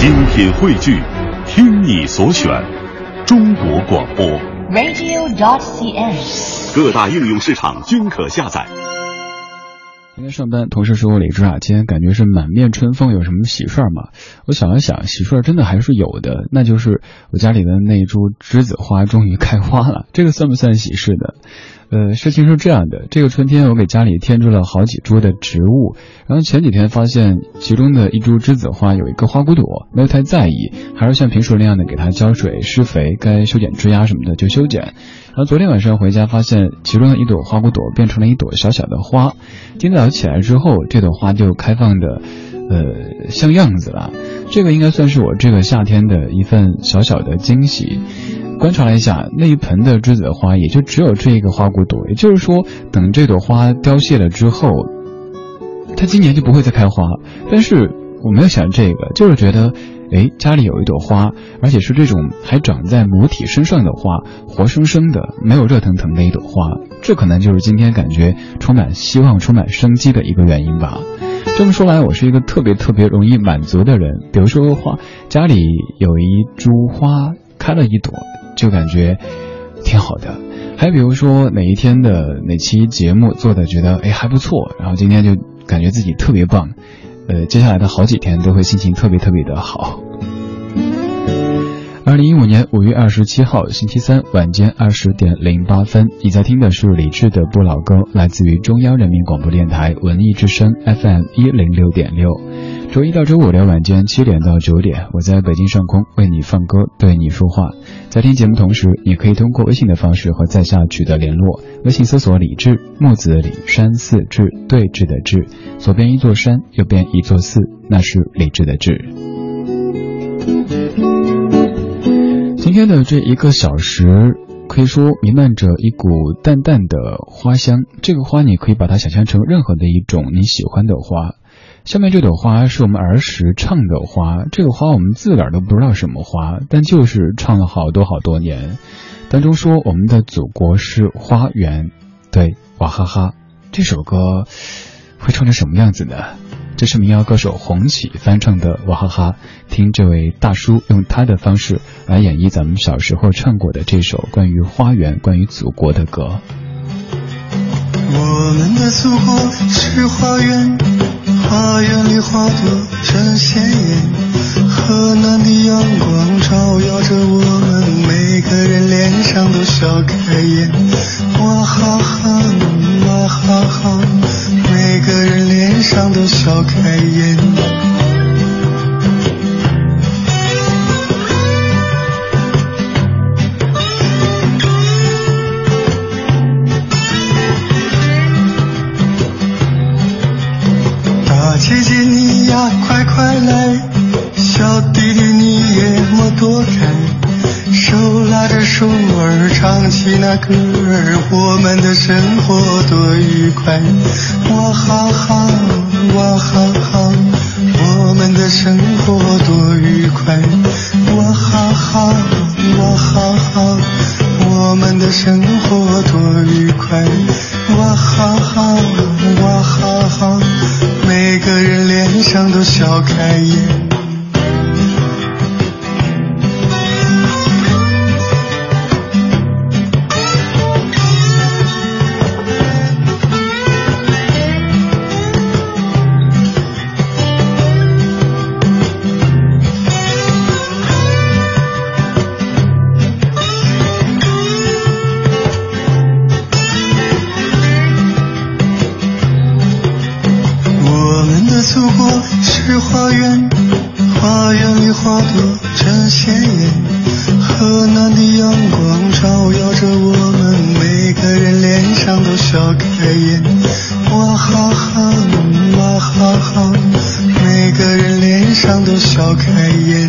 精品汇聚，听你所选，中国广播。radio.cn。各大应用市场均可下载。今天上班，同事说我李志啊，今天感觉是满面春风，有什么喜事儿吗？我想了想，喜事儿真的还是有的，那就是我家里的那株栀子花终于开花了，这个算不算喜事呢？呃，事情是这样的，这个春天我给家里添置了好几株的植物，然后前几天发现其中的一株栀子花有一个花骨朵，没有太在意，还是像平时那样的给它浇水、施肥，该修剪枝丫什么的就修剪。然后昨天晚上回家发现其中的一朵花骨朵变成了一朵小小的花，今早起来之后，这朵花就开放的，呃，像样子了。这个应该算是我这个夏天的一份小小的惊喜。观察了一下那一盆的栀子花，也就只有这一个花骨朵，也就是说，等这朵花凋谢了之后，它今年就不会再开花。但是我没有想这个，就是觉得，哎，家里有一朵花，而且是这种还长在母体身上的花，活生生的，没有热腾腾的一朵花，这可能就是今天感觉充满希望、充满生机的一个原因吧。这么说来，我是一个特别特别容易满足的人。比如说花，家里有一株花开了一朵。就感觉挺好的，还比如说哪一天的哪期节目做的觉得哎还不错，然后今天就感觉自己特别棒，呃，接下来的好几天都会心情特别特别的好。二零一五年五月二十七号星期三晚间二十点零八分，你在听的是李志的不老歌，来自于中央人民广播电台文艺之声 FM 一零六点六。周一到周五的晚间七点到九点，我在北京上空为你放歌，对你说话。在听节目同时，你可以通过微信的方式和在下取得联络。微信搜索“李志木子李山寺志对峙的志”，左边一座山，右边一座寺，那是李志的志。今天的这一个小时，可以说弥漫着一股淡淡的花香。这个花，你可以把它想象成任何的一种你喜欢的花。下面这朵花是我们儿时唱的花，这个花我们自个儿都不知道什么花，但就是唱了好多好多年。当中说我们的祖国是花园，对，娃哈哈。这首歌会唱成什么样子呢？这是民谣歌手红起翻唱的《娃哈哈》，听这位大叔用他的方式来演绎咱们小时候唱过的这首关于花园、关于祖国的歌。我们的祖国是花园。花园里花朵真鲜艳，河南的阳光照耀着我们，每个人脸上都笑开颜。哇哈哈，哇哈哈，每个人脸上都笑开颜。我们的生活多愉快！我好好，都笑开颜哇哈哈哇哈哈每个人脸上都笑开颜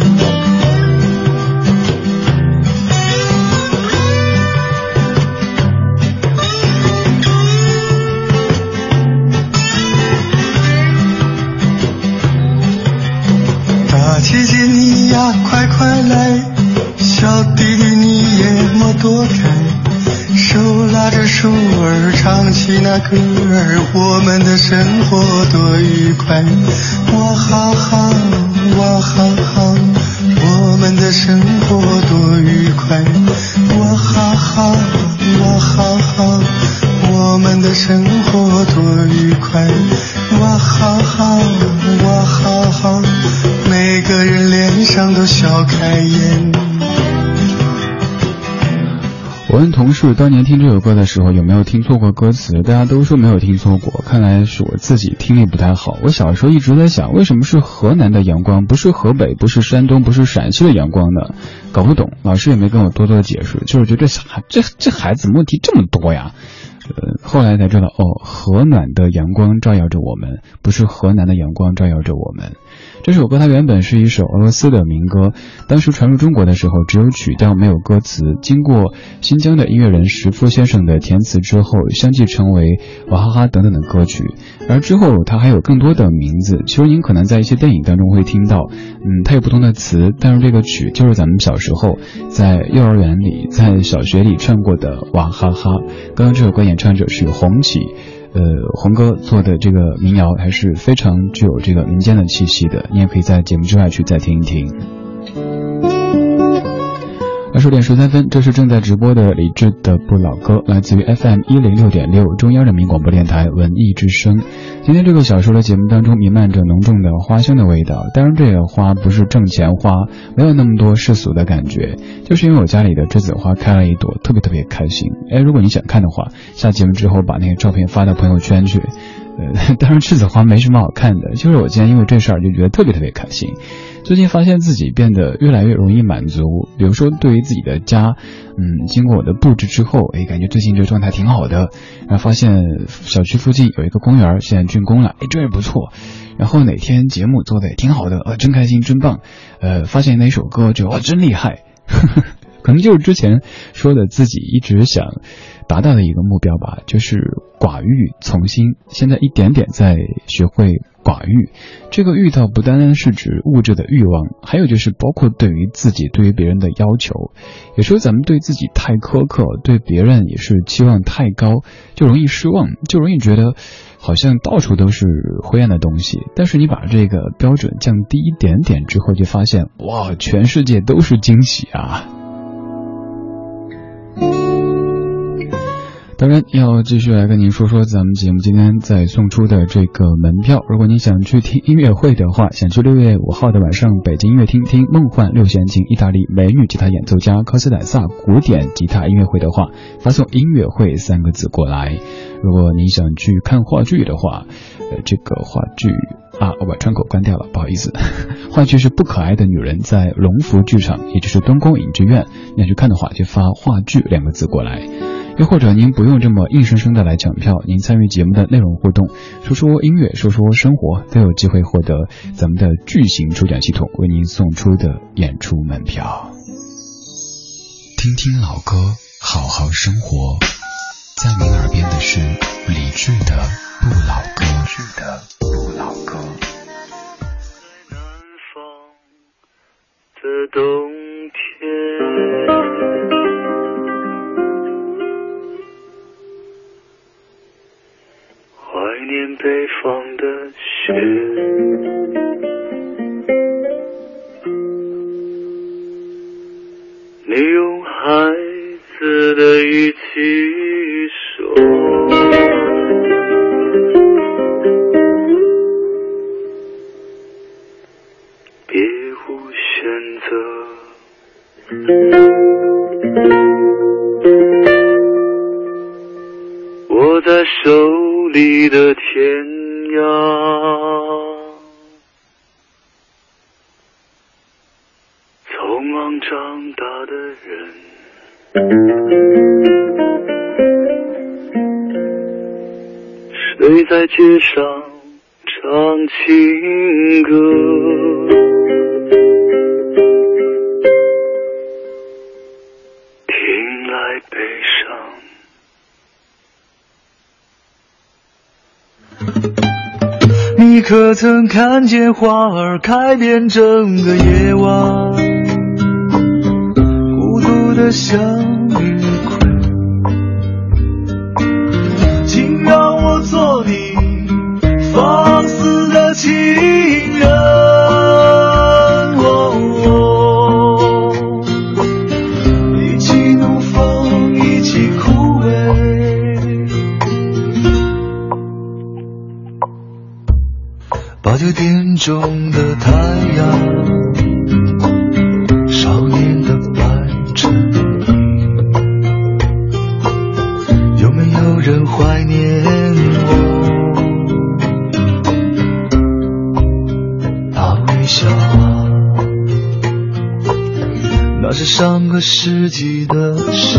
生活多愉快！我问同事当年听这首歌的时候有没有听错过歌词，大家都说没有听错过，看来是我自己听力不太好。我小时候一直在想，为什么是河南的阳光，不是河北，不是山东，不是陕西的阳光呢？搞不懂，老师也没跟我多多解释，就是觉得这孩这这孩子问题这么多呀。呃，后来才知道，哦，河暖的阳光照耀着我们，不是河南的阳光照耀着我们。这首歌它原本是一首俄罗斯的民歌，当时传入中国的时候只有曲调没有歌词，经过新疆的音乐人石夫先生的填词之后，相继成为娃哈哈等等的歌曲。而之后它还有更多的名字，其实您可能在一些电影当中会听到，嗯，它有不同的词，但是这个曲就是咱们小时候在幼儿园里、在小学里唱过的娃哈哈。刚刚这首歌演唱者是红旗。呃，红哥做的这个民谣还是非常具有这个民间的气息的，你也可以在节目之外去再听一听。二十点十三分，这是正在直播的李志的不老歌，来自于 FM 一零六点六中央人民广播电台文艺之声。今天这个小说的节目当中弥漫着浓重的花香的味道，当然这个花不是挣钱花，没有那么多世俗的感觉，就是因为我家里的栀子花开了一朵，特别特别开心。哎，如果你想看的话，下节目之后把那个照片发到朋友圈去。呃，当然栀子花没什么好看的，就是我今天因为这事儿就觉得特别特别开心。最近发现自己变得越来越容易满足，比如说对于自己的家，嗯，经过我的布置之后，哎，感觉最近这个状态挺好的。然后发现小区附近有一个公园，现在竣工了，哎，这也不错。然后哪天节目做的也挺好的，呃，真开心，真棒。呃，发现哪首歌就哇，真厉害。可能就是之前说的自己一直想达到的一个目标吧，就是寡欲从心。现在一点点在学会寡欲，这个欲倒不单单是指物质的欲望，还有就是包括对于自己、对于别人的要求。有时候咱们对自己太苛刻，对别人也是期望太高，就容易失望，就容易觉得好像到处都是灰暗的东西。但是你把这个标准降低一点点之后，就发现哇，全世界都是惊喜啊！当然要继续来跟您说说咱们节目今天在送出的这个门票。如果您想去听音乐会的话，想去六月五号的晚上北京音乐厅听梦幻六弦琴意大利美女吉他演奏家科斯坦萨古典吉他音乐会的话，发送“音乐会”三个字过来。如果你想去看话剧的话，呃，这个话剧啊，我把窗口关掉了，不好意思。话剧是《不可爱的女人》在龙福剧场，也就是东宫影剧院。你想去看的话，就发“话剧”两个字过来。又或者您不用这么硬生生的来抢票，您参与节目的内容互动，说说音乐，说说生活，都有机会获得咱们的巨型抽奖系统为您送出的演出门票。听听老歌，好好生活，在您耳边的是理智的不老歌。理智的不老歌。在南方的冬天。念北方的雪，你用孩子的语气曾看见花儿开遍整个夜晚，孤独的想中的太阳，少年的白衬衣，有没有人怀念我？那微笑，那是上个世纪的事。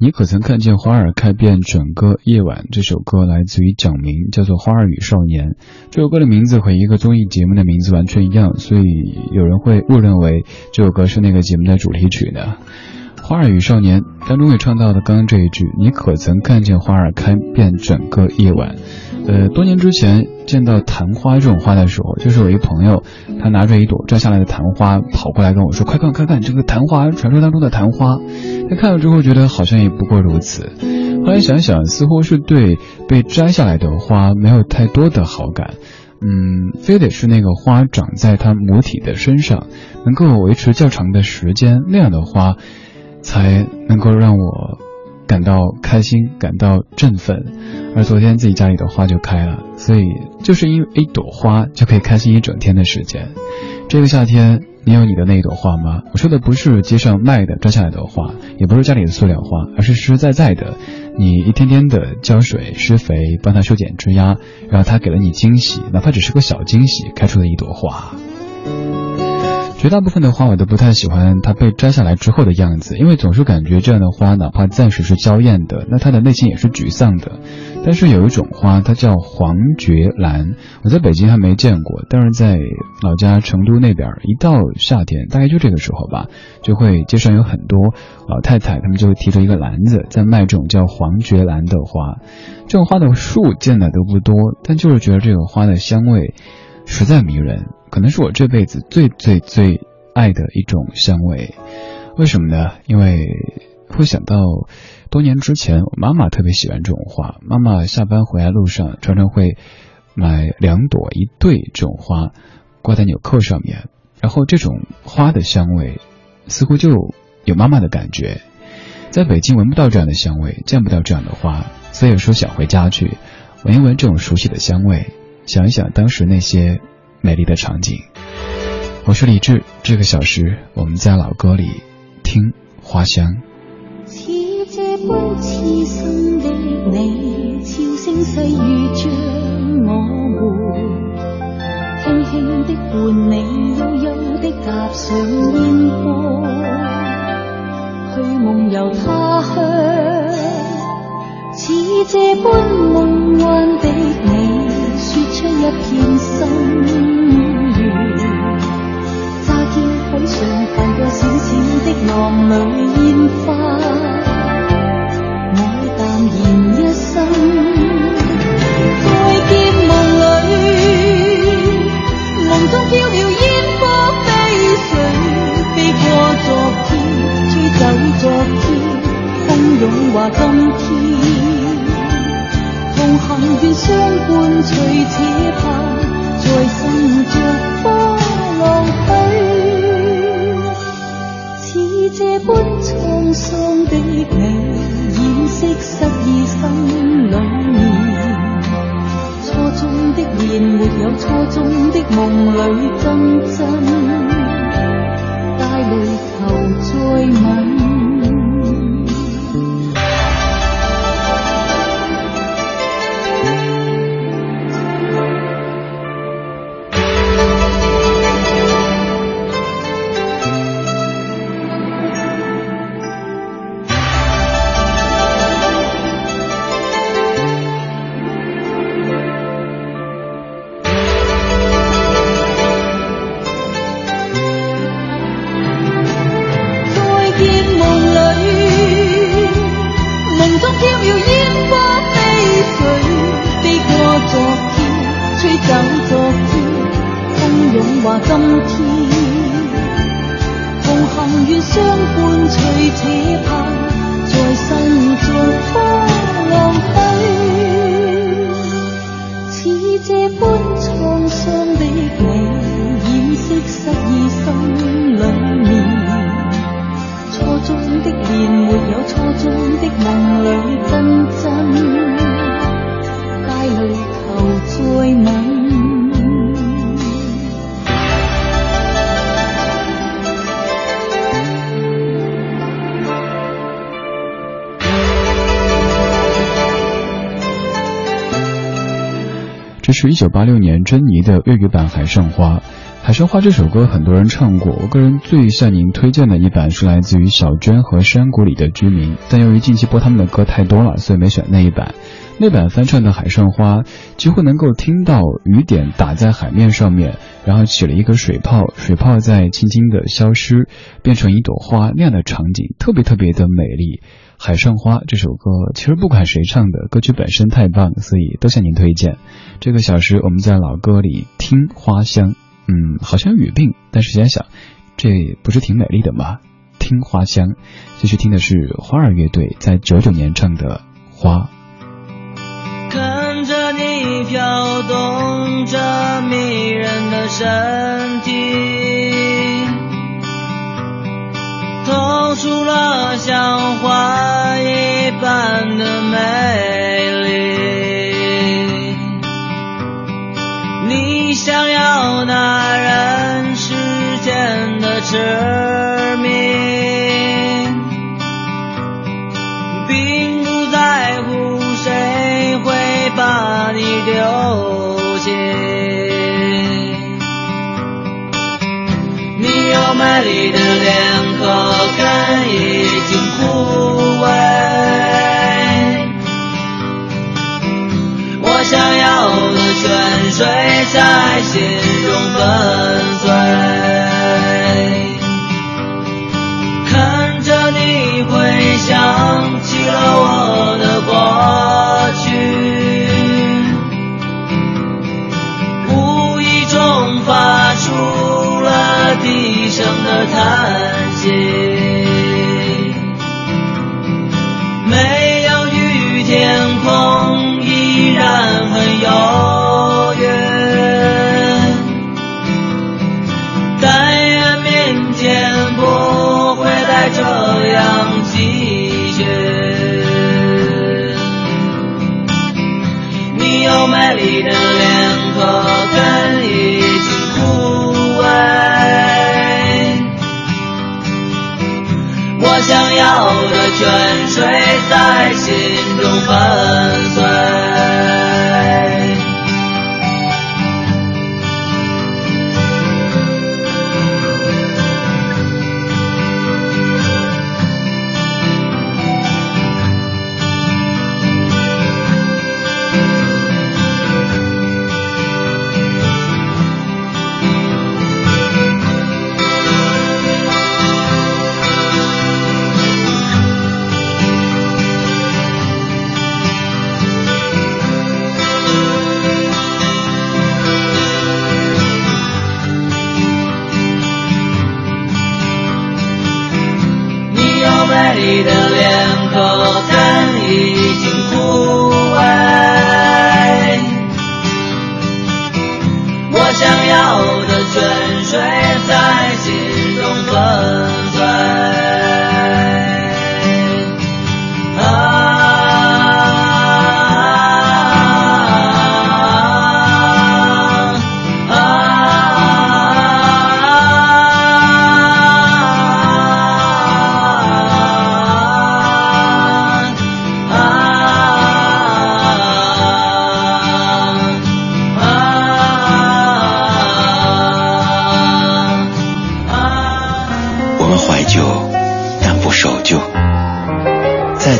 你可曾看见花儿开遍整个夜晚？这首歌来自于蒋明，叫做《花儿与少年》。这首歌的名字和一个综艺节目的名字完全一样，所以有人会误认为这首歌是那个节目的主题曲呢。《花儿与少年》当中也唱到了刚刚这一句：“你可曾看见花儿开遍整个夜晚？”呃，多年之前见到昙花这种花的时候，就是我一朋友，他拿着一朵摘下来的昙花跑过来跟我说：“快看，快看，这个昙花，传说当中的昙花。”他看了之后觉得好像也不过如此，后来想想，似乎是对被摘下来的花没有太多的好感。嗯，非得是那个花长在它母体的身上，能够维持较长的时间，那样的花，才能够让我感到开心，感到振奋。而昨天自己家里的花就开了，所以就是因为一朵花就可以开心一整天的时间。这个夏天，你有你的那一朵花吗？我说的不是街上卖的摘下来的花，也不是家里的塑料花，而是实实在在的，你一天天的浇水、施肥，帮它修剪枝丫，然后它给了你惊喜，哪怕只是个小惊喜，开出的一朵花。绝大部分的花我都不太喜欢它被摘下来之后的样子，因为总是感觉这样的花哪怕暂时是娇艳的，那它的内心也是沮丧的。但是有一种花，它叫黄爵兰，我在北京还没见过，但是在老家成都那边，一到夏天，大概就这个时候吧，就会街上有很多老太太，她们就会提着一个篮子在卖这种叫黄爵兰的花。这种花的树见的都不多，但就是觉得这个花的香味实在迷人，可能是我这辈子最最最爱的一种香味。为什么呢？因为会想到多年之前，我妈妈特别喜欢这种花。妈妈下班回来路上，常常会买两朵一对这种花，挂在纽扣上面。然后这种花的香味，似乎就有妈妈的感觉。在北京闻不到这样的香味，见不到这样的花，所以有时候想回家去闻一闻这种熟悉的香味，想一想当时那些美丽的场景。我是李志，这个小时我们在老歌里听。花香。似这般痴心的你，悄声细语将我瞒，轻轻的伴你悠悠的踏上，去梦游他乡。似这般梦幻的，出一片心愿。海上泛过小小的浪里烟花，愿相伴，随此盼在心中。是一九八六年珍妮的粤语版《海上花》。《海上花》这首歌很多人唱过，我个人最向您推荐的一版是来自于小娟和山谷里的居民，但由于近期播他们的歌太多了，所以没选那一版。那版翻唱的《海上花》，几乎能够听到雨点打在海面上面，然后起了一个水泡，水泡在轻轻的消失，变成一朵花那样的场景，特别特别的美丽。《海上花》这首歌，其实不管谁唱的，歌曲本身太棒，所以都向您推荐。这个小时我们在老歌里听花香，嗯，好像雨病，但是想想，这不是挺美丽的吗？听花香，继续听的是花儿乐队在九九年唱的《花》。看着你飘动着迷人的身体。透出了像花一般的美丽，你想要那人世间的痴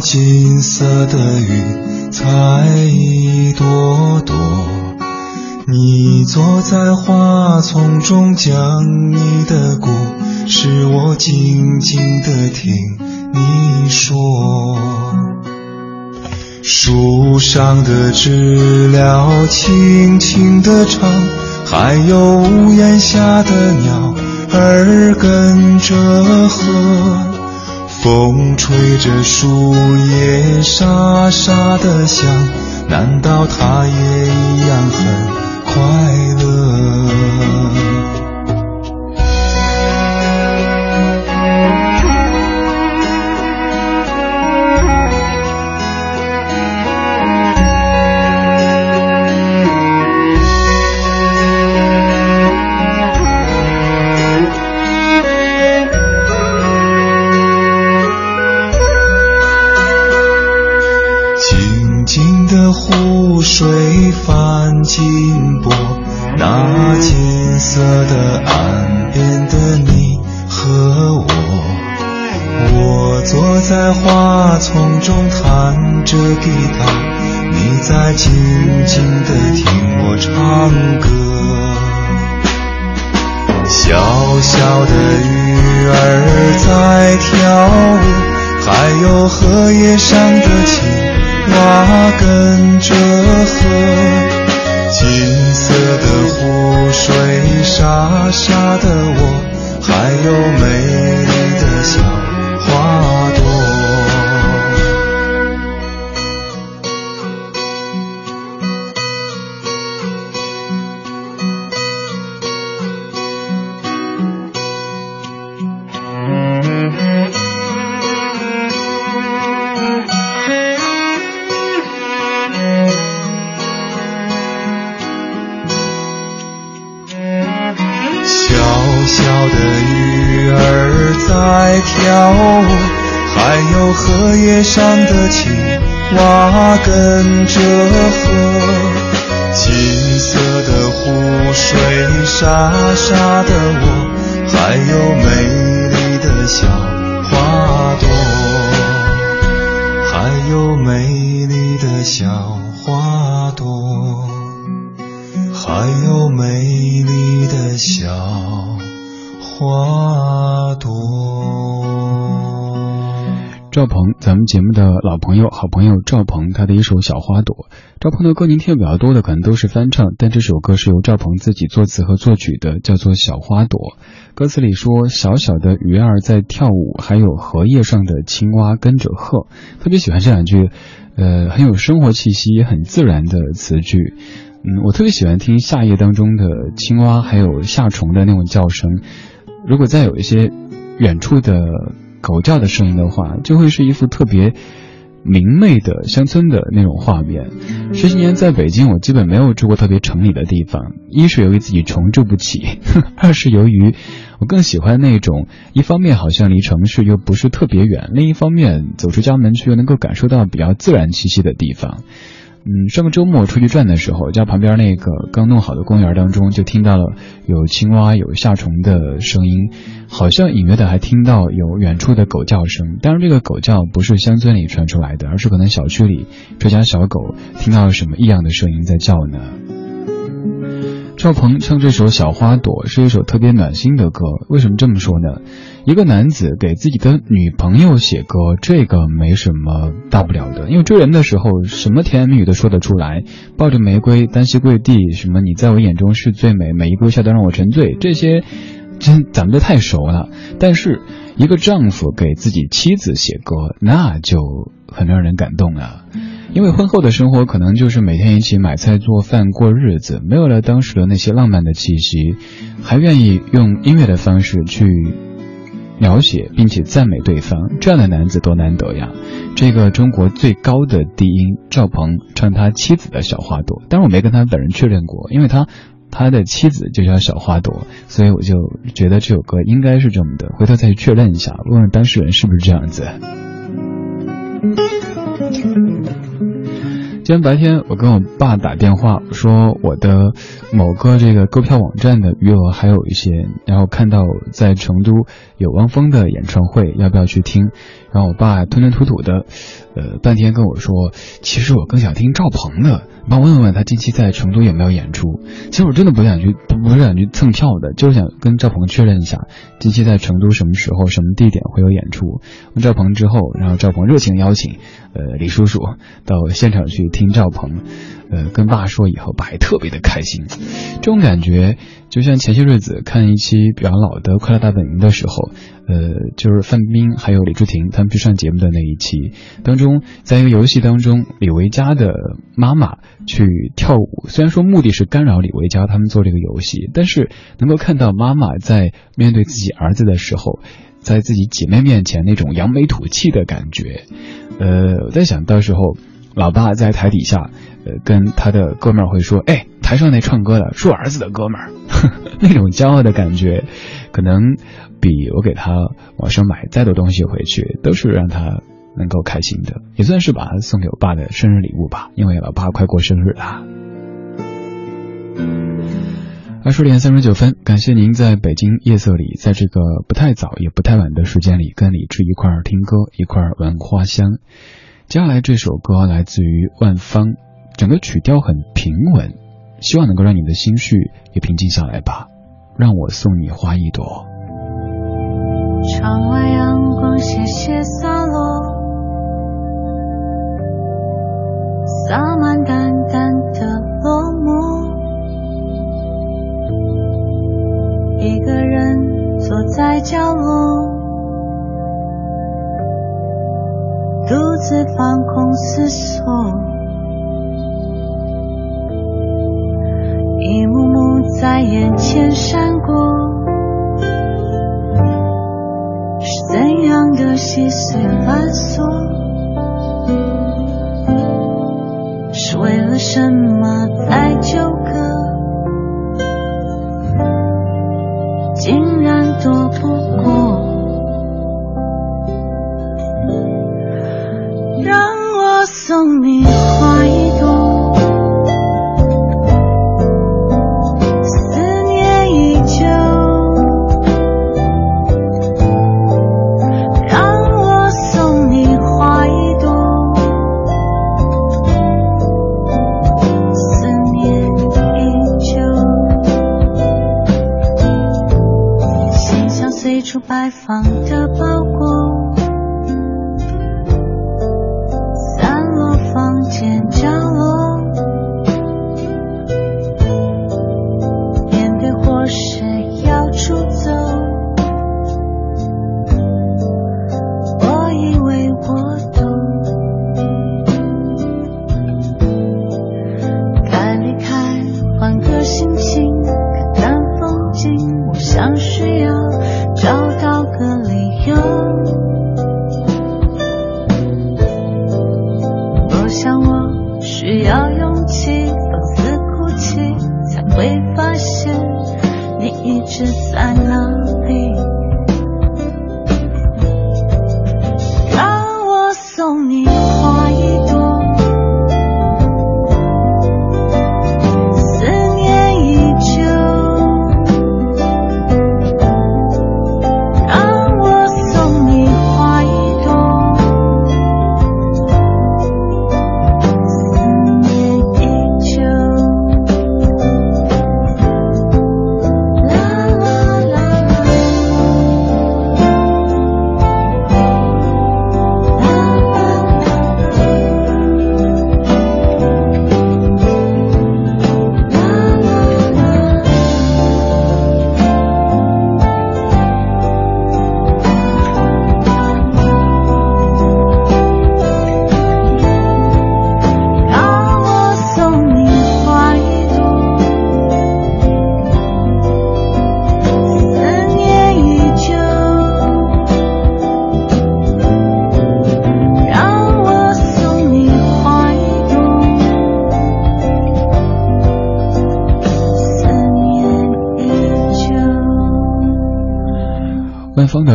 金色的云彩一朵朵。你坐在花丛中，讲你的故事，我静静地听你说。树上的知了轻轻地唱，还有屋檐下的鸟儿跟着和。风吹着树叶沙沙的响，难道他也一样很快乐？水泛金波，那金色的岸边的你和我，我坐在花丛中弹着吉他，你在静静的听我唱歌。小小的鱼儿在跳舞，还有荷叶上的青蛙跟着傻傻的我还有没在跳舞，还有荷叶上的青蛙跟着和。金色的湖水沙沙的我，还有美丽的小花朵，还有美丽的小赵鹏，咱们节目的老朋友、好朋友赵鹏，他的一首《小花朵》。赵鹏的歌您听的比较多的可能都是翻唱，但这首歌是由赵鹏自己作词和作曲的，叫做《小花朵》。歌词里说：“小小的鱼儿在跳舞，还有荷叶上的青蛙跟着鹤。”特别喜欢这两句，呃，很有生活气息、很自然的词句。嗯，我特别喜欢听夏夜当中的青蛙还有夏虫的那种叫声。如果再有一些远处的。狗叫的声音的话，就会是一幅特别明媚的乡村的那种画面。十几年在北京，我基本没有住过特别城里的地方。一是由于自己穷住不起，二是由于我更喜欢那种一方面好像离城市又不是特别远，另一方面走出家门去又能够感受到比较自然气息的地方。嗯，上个周末出去转的时候，家旁边那个刚弄好的公园当中，就听到了有青蛙、有夏虫的声音，好像隐约的还听到有远处的狗叫声。当然，这个狗叫不是乡村里传出来的，而是可能小区里这家小狗听到了什么异样的声音在叫呢。赵鹏唱这首《小花朵》是一首特别暖心的歌，为什么这么说呢？一个男子给自己的女朋友写歌，这个没什么大不了的，因为追人的时候什么甜言蜜语都说得出来，抱着玫瑰单膝跪地，什么你在我眼中是最美，每一个微笑都让我沉醉，这些真咱们都太熟了。但是一个丈夫给自己妻子写歌，那就很让人感动了。因为婚后的生活可能就是每天一起买菜做饭过日子，没有了当时的那些浪漫的气息，还愿意用音乐的方式去描写并且赞美对方，这样的男子多难得呀！这个中国最高的低音赵鹏唱他妻子的小花朵，但是我没跟他本人确认过，因为他他的妻子就叫小花朵，所以我就觉得这首歌应该是这么的，回头再去确认一下，问问当事人是不是这样子。今天白天，我跟我爸打电话，说我的某个这个购票网站的余额还有一些，然后看到在成都有汪峰的演唱会，要不要去听？然后我爸吞吞吐吐的，呃，半天跟我说，其实我更想听赵鹏的，帮我问问他近期在成都有没有演出。其实我真的不想去，不是想去蹭票的，就是想跟赵鹏确认一下，近期在成都什么时候、什么地点会有演出。问赵鹏之后，然后赵鹏热情邀请，呃，李叔叔到现场去听赵鹏。呃，跟爸说以后，爸也特别的开心。这种感觉就像前些日子看一期比较老的《快乐大本营》的时候，呃，就是范冰冰还有李治廷他们去上节目的那一期当中，在一个游戏当中，李维嘉的妈妈去跳舞，虽然说目的是干扰李维嘉他们做这个游戏，但是能够看到妈妈在面对自己儿子的时候，在自己姐妹面前那种扬眉吐气的感觉，呃，我在想到时候。老爸在台底下，呃，跟他的哥们儿会说：“哎，台上那唱歌的是我儿子的哥们儿。”那种骄傲的感觉，可能比我给他网上买再多东西回去，都是让他能够开心的，也算是把他送给我爸的生日礼物吧。因为老爸快过生日了。二十点三十九分，感谢您在北京夜色里，在这个不太早也不太晚的时间里，跟李志一块儿听歌，一块儿闻花香。接下来这首歌来自于万芳，整个曲调很平稳，希望能够让你的心绪也平静下来吧。让我送你花一朵。窗外阳光斜斜洒落，洒满淡淡的落寞。一个人坐在角落。独自放空思索，一幕幕在眼前闪过，是怎样的细碎繁琐？是为了什么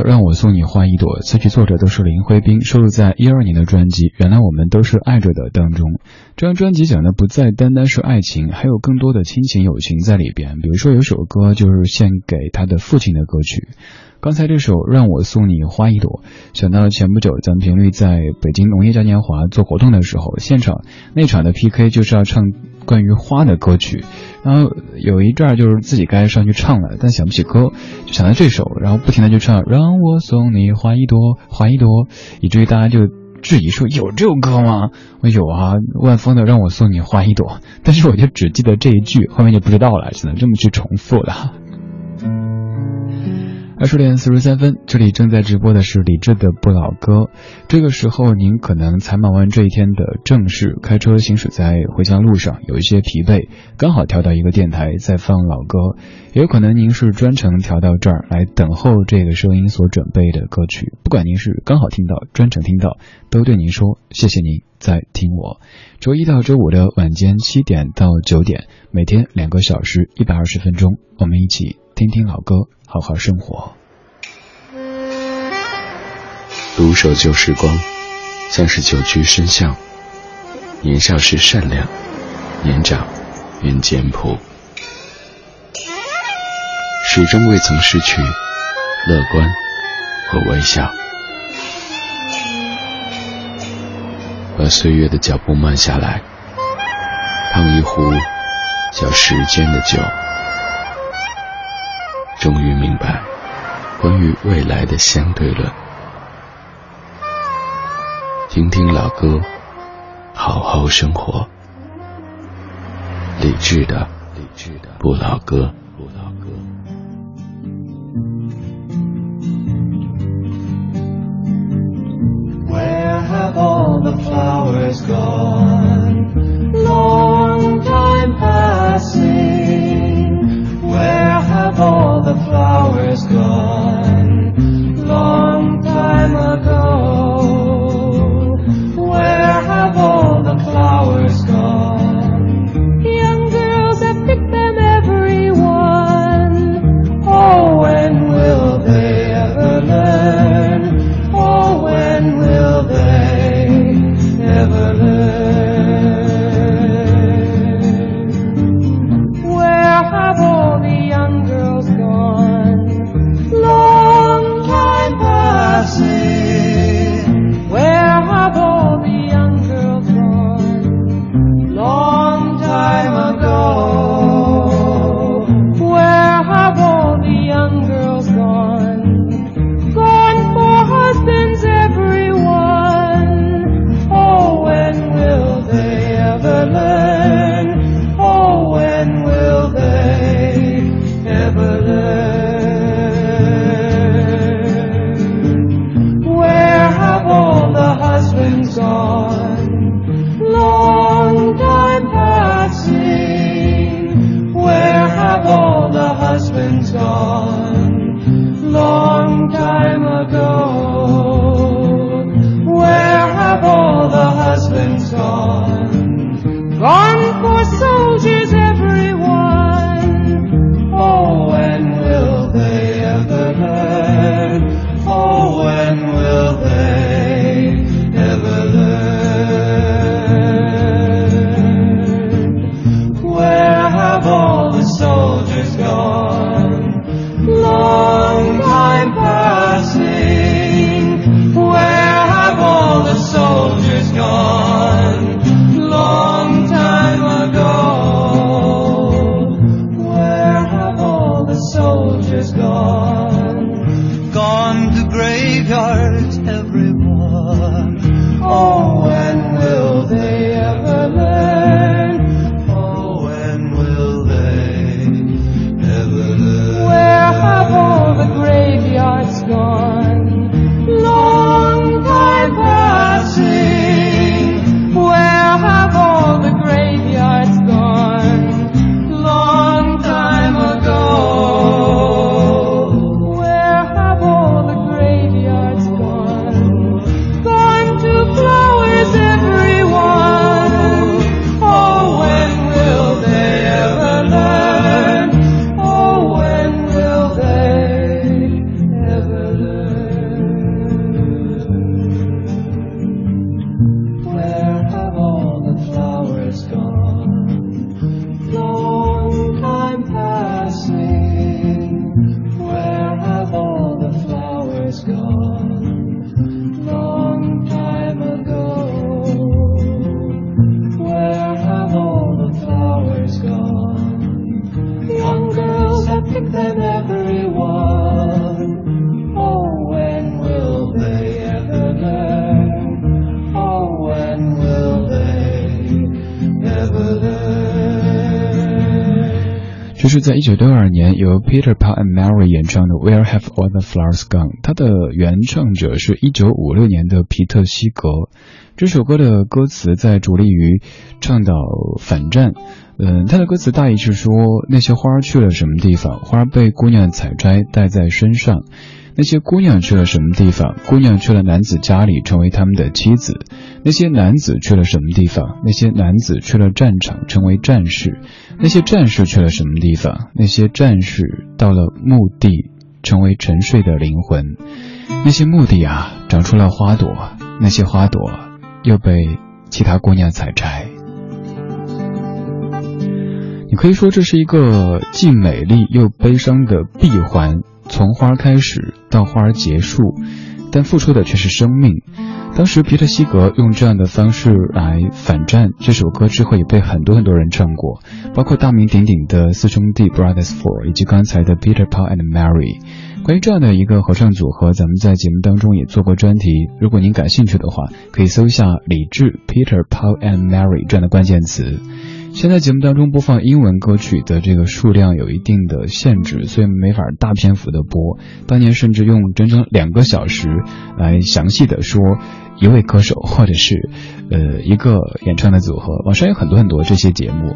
《让我送你花一朵》，词曲作者都是林徽斌，收录在一二年的专辑《原来我们都是爱着的》当中。这张专辑讲的不再单单是爱情，还有更多的亲情友情在里边。比如说有首歌就是献给他的父亲的歌曲。刚才这首《让我送你花一朵》，想到前不久咱们频率在北京农业嘉年华做活动的时候，现场那场的 PK 就是要唱关于花的歌曲。然后有一阵儿就是自己该上去唱了，但想不起歌，就想到这首，然后不停的就唱，让我送你花一朵，花一朵，以至于大家就质疑说有这首歌吗？我有啊，万峰的让我送你花一朵，但是我就只记得这一句，后面就不知道了，只能这么去重复了。二十点四十三分，这里正在直播的是李志的不老歌。这个时候，您可能才忙完这一天的正事，开车行驶在回家路上，有一些疲惫，刚好调到一个电台在放老歌。也有可能您是专程调到这儿来等候这个声音所准备的歌曲。不管您是刚好听到，专程听到，都对您说谢谢您在听我。周一到周五的晚间七点到九点，每天两个小时一百二十分钟，我们一起听听老歌。好好生活。独守旧时光，像是久居深巷。年少时善良，年长愿简朴，始终未曾失去乐观和微笑。把岁月的脚步慢下来，烫一壶叫时间的酒。终于明白，关于未来的相对论。听听老歌，好好生活。理智的，理智的，不老歌，不老歌。All the flowers gone? Long time ago. 这是在一九六二年由 Peter Paul and Mary 演唱的《Where Have All the Flowers Gone》，它的原唱者是一九五六年的皮特西格。这首歌的歌词在着力于倡导反战。嗯，它的歌词大意是说，那些花去了什么地方？花被姑娘采摘，戴在身上。那些姑娘去了什么地方？姑娘去了男子家里，成为他们的妻子。那些男子去了什么地方？那些男子去了战场，成为战士。那些战士去了什么地方？那些战士到了墓地，成为沉睡的灵魂。那些墓地啊，长出了花朵，那些花朵又被其他姑娘采摘。你可以说这是一个既美丽又悲伤的闭环。从花开始到花儿结束，但付出的却是生命。当时皮特西格用这样的方式来反战这首歌之后，也被很多很多人唱过，包括大名鼎鼎的四兄弟 Brothers Four，以及刚才的 Peter Paul and Mary。关于这样的一个合唱组合，咱们在节目当中也做过专题。如果您感兴趣的话，可以搜一下李志 Peter Paul and Mary 这样的关键词。现在节目当中播放英文歌曲的这个数量有一定的限制，所以没法大篇幅的播。当年甚至用整整两个小时来详细的说。一位歌手，或者是，呃，一个演唱的组合，网上有很多很多这些节目，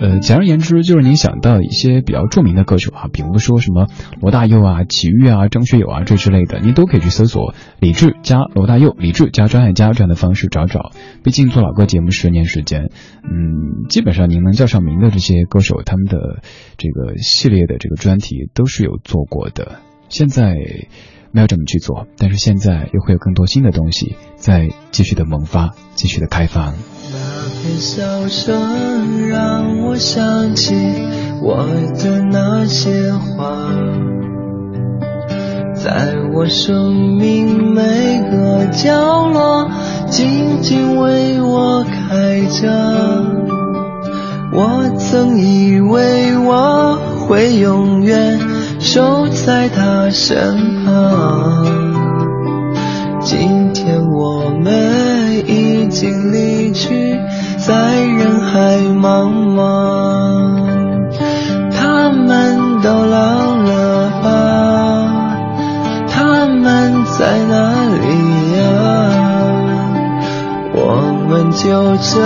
呃，简而言之，就是您想到一些比较著名的歌手啊，比如说什么罗大佑啊、齐豫啊、张学友啊这之类的，您都可以去搜索李志加罗大佑、李志加张艾嘉这样的方式找找。毕竟做老歌节目十年时间，嗯，基本上上您能叫上名的这些歌手，他们的这个系列的这个专题都是有做过的。现在。没有这么去做，但是现在又会有更多新的东西在继续的萌发，继续的开放。那片笑声让我想起我的那些话，在我生命每个角落静静为我开着。我曾以为我会永远。守在他身旁。今天我们已经离去，在人海茫茫。他们都老了吧？他们在哪里呀？我们就这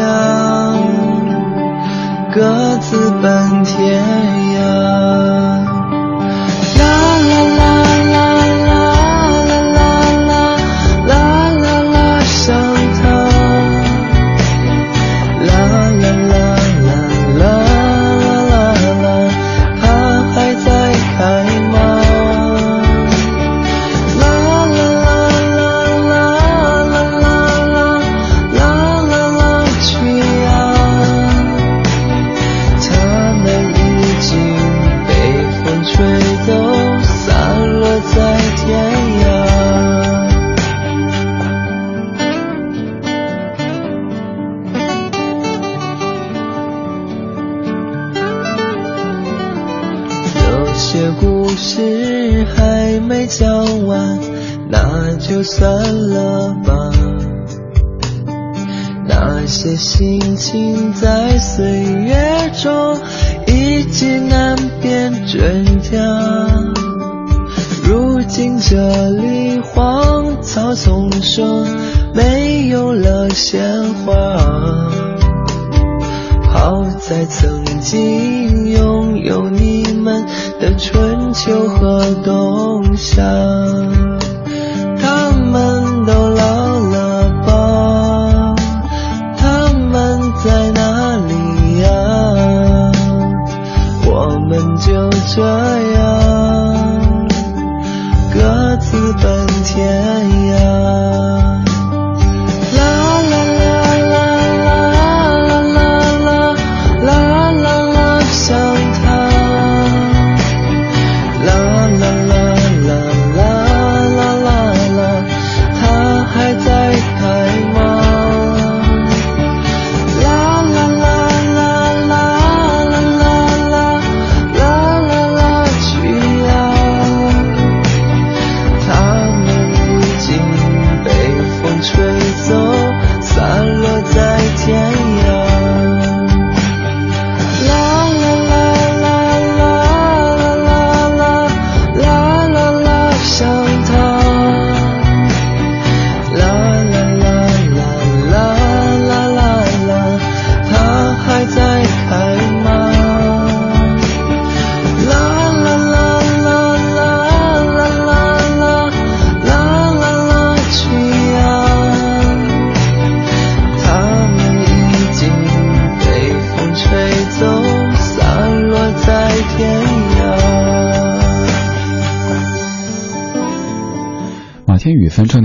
样各自奔天涯。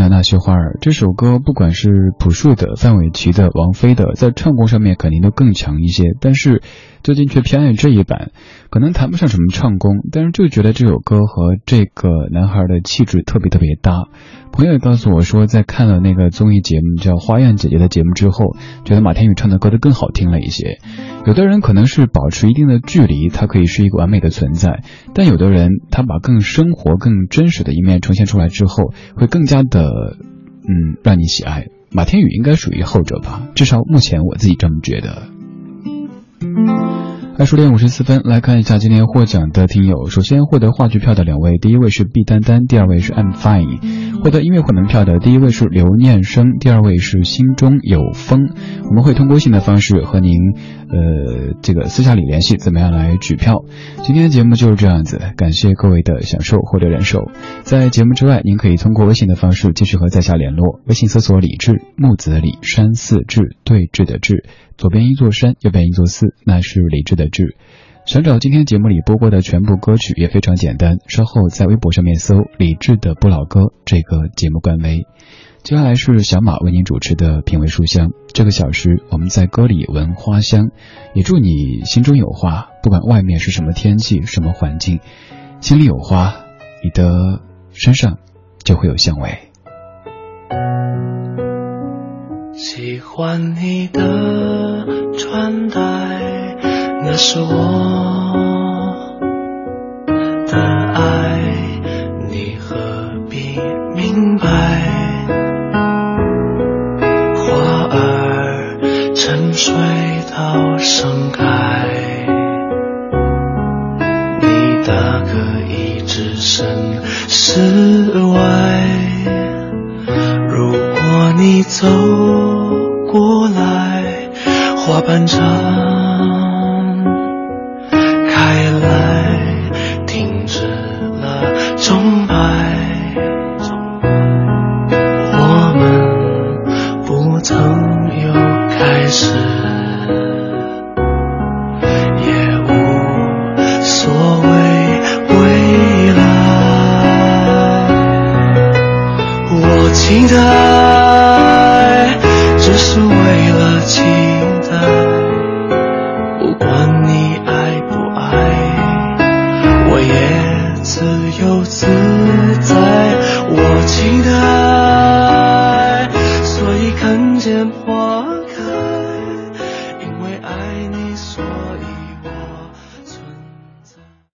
那些花儿》这首歌，不管是朴树的、范玮琪的、王菲的，在唱功上面肯定都更强一些。但是最近却偏爱这一版，可能谈不上什么唱功，但是就觉得这首歌和这个男孩的气质特别特别搭。朋友也告诉我说，在看了那个综艺节目叫《花样姐姐》的节目之后，觉得马天宇唱的歌都更好听了一些。有的人可能是保持一定的距离，他可以是一个完美的存在；但有的人，他把更生活、更真实的一面呈现出来之后，会更加的，嗯，让你喜爱。马天宇应该属于后者吧，至少目前我自己这么觉得。二十点五十四分，来看一下今天获奖的听友。首先获得话剧票的两位，第一位是毕丹丹，第二位是 I'm Fine。获得音乐会门票的第一位是刘念生，第二位是心中有风。我们会通过信的方式和您，呃，这个私下里联系，怎么样来取票？今天的节目就是这样子，感谢各位的享受或者忍受。在节目之外，您可以通过微信的方式继续和在下联络。微信搜索李志，木子李，山寺志，对峙的志。左边一座山，右边一座寺，那是李志的志。想找今天节目里播过的全部歌曲也非常简单，稍后在微博上面搜“李志的不老歌”这个节目官微。接下来是小马为您主持的品味书香，这个小时我们在歌里闻花香，也祝你心中有花，不管外面是什么天气、什么环境，心里有花，你的身上就会有香味。喜欢你的穿戴，那是我要盛开，你大可以置身事外。如果你走。